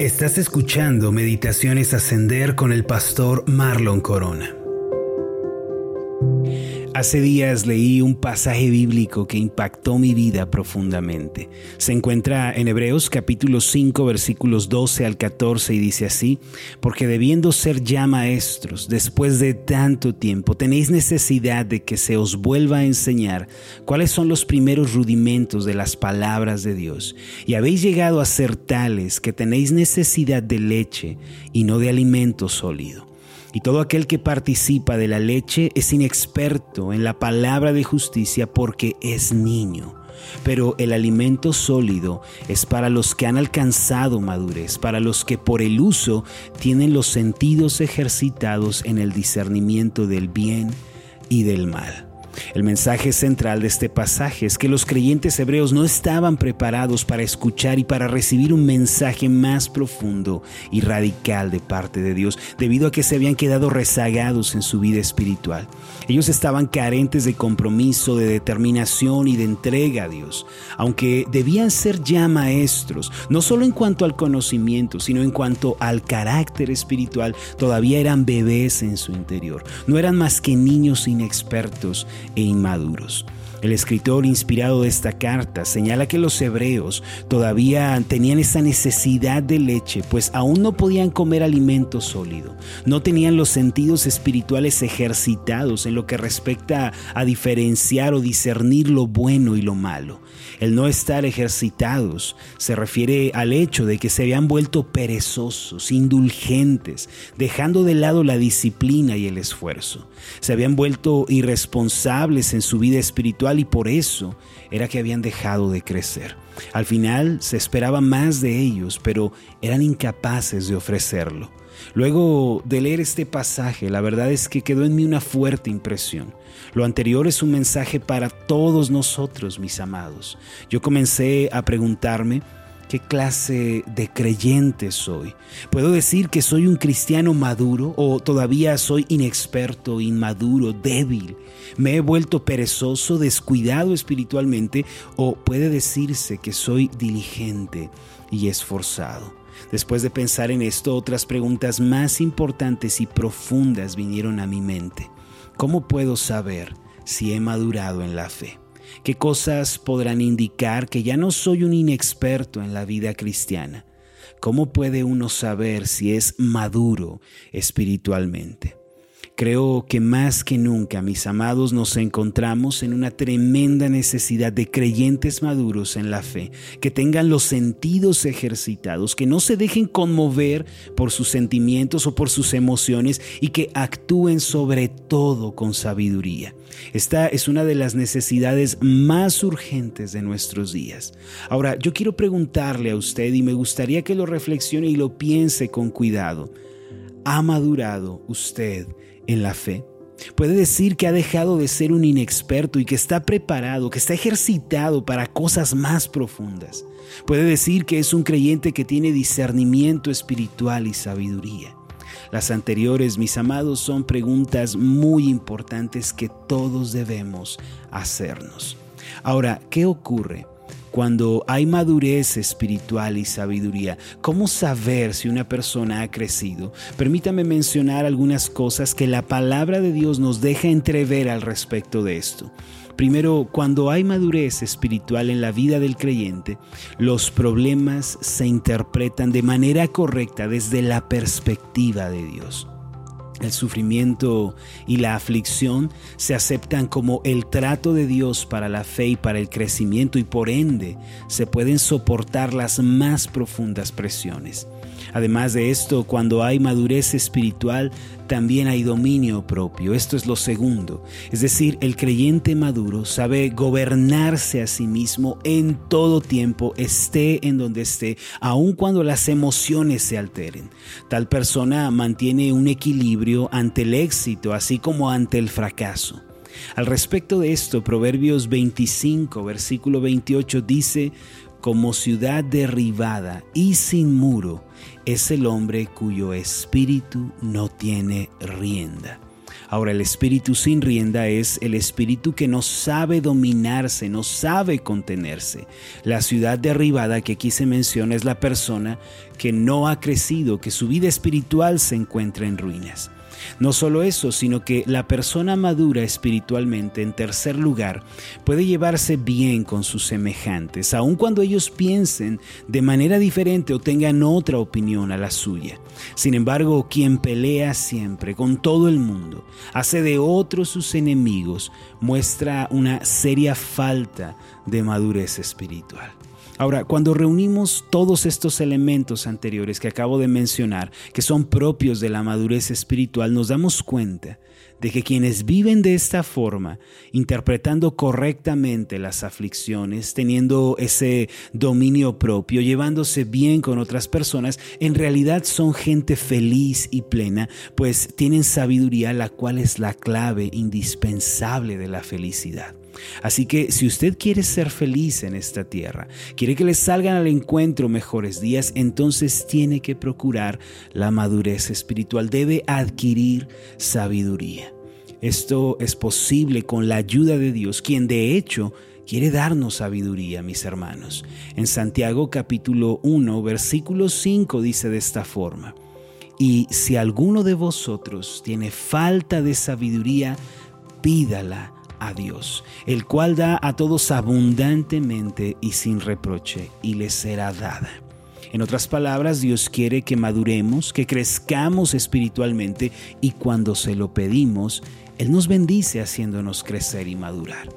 Estás escuchando Meditaciones Ascender con el pastor Marlon Corona. Hace días leí un pasaje bíblico que impactó mi vida profundamente. Se encuentra en Hebreos capítulo 5 versículos 12 al 14 y dice así, porque debiendo ser ya maestros, después de tanto tiempo, tenéis necesidad de que se os vuelva a enseñar cuáles son los primeros rudimentos de las palabras de Dios. Y habéis llegado a ser tales que tenéis necesidad de leche y no de alimento sólido y todo aquel que participa de la leche es inexperto en la palabra de justicia porque es niño. Pero el alimento sólido es para los que han alcanzado madurez, para los que por el uso tienen los sentidos ejercitados en el discernimiento del bien y del mal. El mensaje central de este pasaje es que los creyentes hebreos no estaban preparados para escuchar y para recibir un mensaje más profundo y radical de parte de Dios, debido a que se habían quedado rezagados en su vida espiritual. Ellos estaban carentes de compromiso, de determinación y de entrega a Dios, aunque debían ser ya maestros, no solo en cuanto al conocimiento, sino en cuanto al carácter espiritual, todavía eran bebés en su interior, no eran más que niños inexpertos e inmaduros. El escritor inspirado de esta carta señala que los hebreos todavía tenían esa necesidad de leche, pues aún no podían comer alimento sólido, no tenían los sentidos espirituales ejercitados en lo que respecta a diferenciar o discernir lo bueno y lo malo. El no estar ejercitados se refiere al hecho de que se habían vuelto perezosos, indulgentes, dejando de lado la disciplina y el esfuerzo. Se habían vuelto irresponsables en su vida espiritual y por eso era que habían dejado de crecer. Al final se esperaba más de ellos, pero eran incapaces de ofrecerlo. Luego de leer este pasaje, la verdad es que quedó en mí una fuerte impresión. Lo anterior es un mensaje para todos nosotros, mis amados. Yo comencé a preguntarme, ¿Qué clase de creyente soy? ¿Puedo decir que soy un cristiano maduro o todavía soy inexperto, inmaduro, débil? ¿Me he vuelto perezoso, descuidado espiritualmente o puede decirse que soy diligente y esforzado? Después de pensar en esto, otras preguntas más importantes y profundas vinieron a mi mente. ¿Cómo puedo saber si he madurado en la fe? ¿Qué cosas podrán indicar que ya no soy un inexperto en la vida cristiana? ¿Cómo puede uno saber si es maduro espiritualmente? Creo que más que nunca, mis amados, nos encontramos en una tremenda necesidad de creyentes maduros en la fe, que tengan los sentidos ejercitados, que no se dejen conmover por sus sentimientos o por sus emociones y que actúen sobre todo con sabiduría. Esta es una de las necesidades más urgentes de nuestros días. Ahora, yo quiero preguntarle a usted y me gustaría que lo reflexione y lo piense con cuidado. ¿Ha madurado usted en la fe? Puede decir que ha dejado de ser un inexperto y que está preparado, que está ejercitado para cosas más profundas. Puede decir que es un creyente que tiene discernimiento espiritual y sabiduría. Las anteriores, mis amados, son preguntas muy importantes que todos debemos hacernos. Ahora, ¿qué ocurre cuando hay madurez espiritual y sabiduría, ¿cómo saber si una persona ha crecido? Permítame mencionar algunas cosas que la palabra de Dios nos deja entrever al respecto de esto. Primero, cuando hay madurez espiritual en la vida del creyente, los problemas se interpretan de manera correcta desde la perspectiva de Dios. El sufrimiento y la aflicción se aceptan como el trato de Dios para la fe y para el crecimiento y por ende se pueden soportar las más profundas presiones. Además de esto, cuando hay madurez espiritual, también hay dominio propio. Esto es lo segundo. Es decir, el creyente maduro sabe gobernarse a sí mismo en todo tiempo, esté en donde esté, aun cuando las emociones se alteren. Tal persona mantiene un equilibrio ante el éxito, así como ante el fracaso. Al respecto de esto, Proverbios 25, versículo 28 dice, como ciudad derribada y sin muro es el hombre cuyo espíritu no tiene rienda. Ahora, el espíritu sin rienda es el espíritu que no sabe dominarse, no sabe contenerse. La ciudad derribada que aquí se menciona es la persona que no ha crecido, que su vida espiritual se encuentra en ruinas. No solo eso, sino que la persona madura espiritualmente, en tercer lugar, puede llevarse bien con sus semejantes, aun cuando ellos piensen de manera diferente o tengan otra opinión a la suya. Sin embargo, quien pelea siempre con todo el mundo, hace de otros sus enemigos, muestra una seria falta de madurez espiritual. Ahora, cuando reunimos todos estos elementos anteriores que acabo de mencionar, que son propios de la madurez espiritual, nos damos cuenta de que quienes viven de esta forma, interpretando correctamente las aflicciones, teniendo ese dominio propio, llevándose bien con otras personas, en realidad son gente feliz y plena, pues tienen sabiduría, la cual es la clave indispensable de la felicidad. Así que si usted quiere ser feliz en esta tierra, quiere que le salgan al encuentro mejores días, entonces tiene que procurar la madurez espiritual, debe adquirir sabiduría. Esto es posible con la ayuda de Dios, quien de hecho quiere darnos sabiduría, mis hermanos. En Santiago capítulo 1, versículo 5 dice de esta forma, y si alguno de vosotros tiene falta de sabiduría, pídala Dios, el cual da a todos abundantemente y sin reproche, y les será dada. En otras palabras, Dios quiere que maduremos, que crezcamos espiritualmente, y cuando se lo pedimos, Él nos bendice haciéndonos crecer y madurar.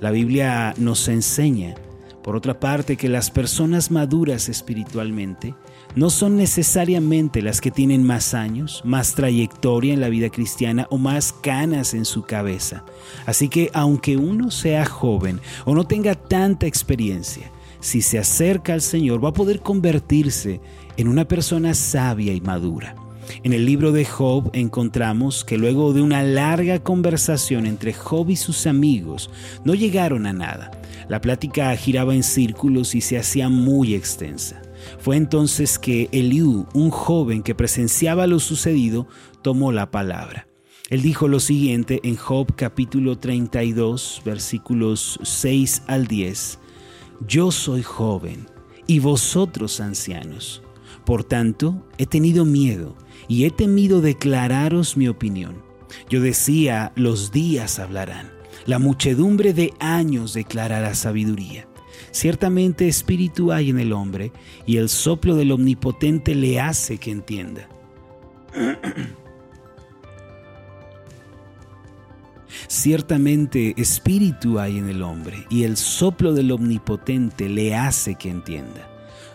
La Biblia nos enseña, por otra parte, que las personas maduras espiritualmente no son necesariamente las que tienen más años, más trayectoria en la vida cristiana o más canas en su cabeza. Así que aunque uno sea joven o no tenga tanta experiencia, si se acerca al Señor va a poder convertirse en una persona sabia y madura. En el libro de Job encontramos que luego de una larga conversación entre Job y sus amigos, no llegaron a nada. La plática giraba en círculos y se hacía muy extensa. Fue entonces que Eliú, un joven que presenciaba lo sucedido, tomó la palabra. Él dijo lo siguiente en Job capítulo 32 versículos 6 al 10. Yo soy joven y vosotros ancianos. Por tanto, he tenido miedo y he temido declararos mi opinión. Yo decía, los días hablarán, la muchedumbre de años declarará sabiduría. Ciertamente espíritu hay en el hombre y el soplo del omnipotente le hace que entienda. Ciertamente espíritu hay en el hombre y el soplo del omnipotente le hace que entienda.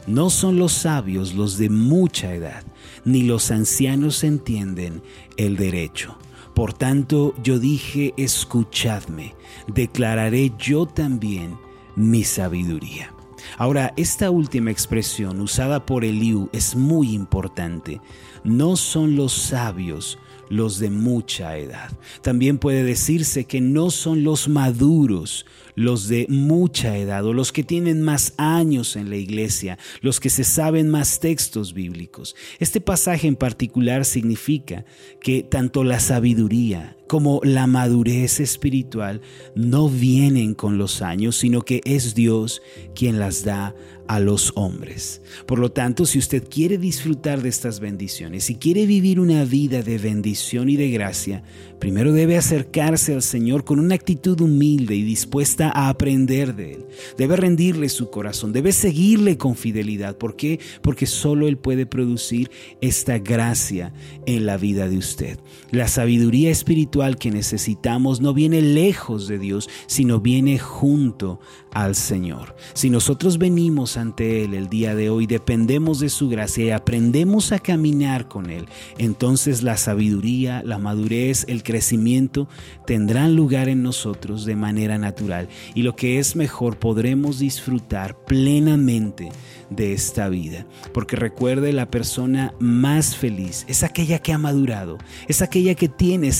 No son los sabios los de mucha edad, ni los ancianos entienden el derecho. Por tanto yo dije, escuchadme, declararé yo también mi sabiduría. Ahora, esta última expresión usada por Eliú es muy importante. No son los sabios los de mucha edad. También puede decirse que no son los maduros los de mucha edad o los que tienen más años en la iglesia, los que se saben más textos bíblicos. Este pasaje en particular significa que tanto la sabiduría como la madurez espiritual no vienen con los años, sino que es Dios quien las da a los hombres. Por lo tanto, si usted quiere disfrutar de estas bendiciones, si quiere vivir una vida de bendición y de gracia, primero debe acercarse al Señor con una actitud humilde y dispuesta a aprender de Él. Debe rendirle su corazón, debe seguirle con fidelidad. ¿Por qué? Porque solo Él puede producir esta gracia en la vida de usted. La sabiduría espiritual que necesitamos no viene lejos de Dios, sino viene junto al Señor. Si nosotros venimos ante Él el día de hoy, dependemos de su gracia y aprendemos a caminar con Él, entonces la sabiduría, la madurez, el crecimiento tendrán lugar en nosotros de manera natural y lo que es mejor podremos disfrutar plenamente de esta vida. Porque recuerde, la persona más feliz es aquella que ha madurado, es aquella que tiene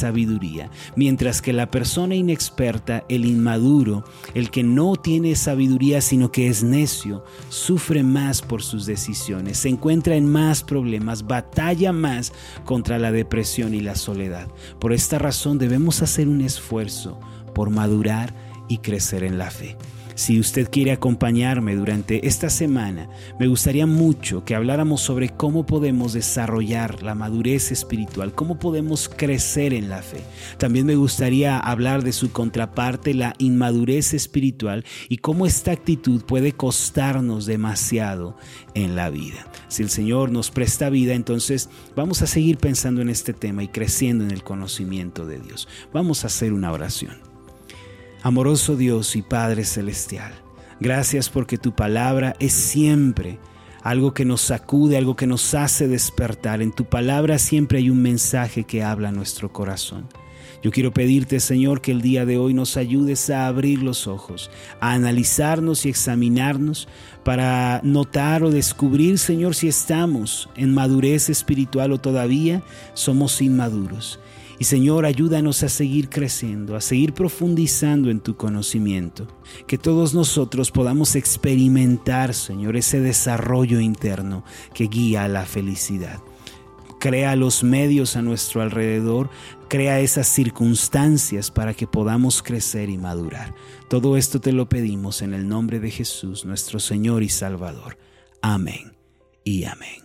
mientras que la persona inexperta, el inmaduro, el que no tiene sabiduría sino que es necio, sufre más por sus decisiones, se encuentra en más problemas, batalla más contra la depresión y la soledad. Por esta razón debemos hacer un esfuerzo por madurar y crecer en la fe. Si usted quiere acompañarme durante esta semana, me gustaría mucho que habláramos sobre cómo podemos desarrollar la madurez espiritual, cómo podemos crecer en la fe. También me gustaría hablar de su contraparte, la inmadurez espiritual, y cómo esta actitud puede costarnos demasiado en la vida. Si el Señor nos presta vida, entonces vamos a seguir pensando en este tema y creciendo en el conocimiento de Dios. Vamos a hacer una oración. Amoroso Dios y Padre Celestial, gracias porque tu palabra es siempre algo que nos sacude, algo que nos hace despertar. En tu palabra siempre hay un mensaje que habla a nuestro corazón. Yo quiero pedirte, Señor, que el día de hoy nos ayudes a abrir los ojos, a analizarnos y examinarnos para notar o descubrir, Señor, si estamos en madurez espiritual o todavía somos inmaduros. Y Señor, ayúdanos a seguir creciendo, a seguir profundizando en tu conocimiento. Que todos nosotros podamos experimentar, Señor, ese desarrollo interno que guía a la felicidad. Crea los medios a nuestro alrededor, crea esas circunstancias para que podamos crecer y madurar. Todo esto te lo pedimos en el nombre de Jesús, nuestro Señor y Salvador. Amén y amén.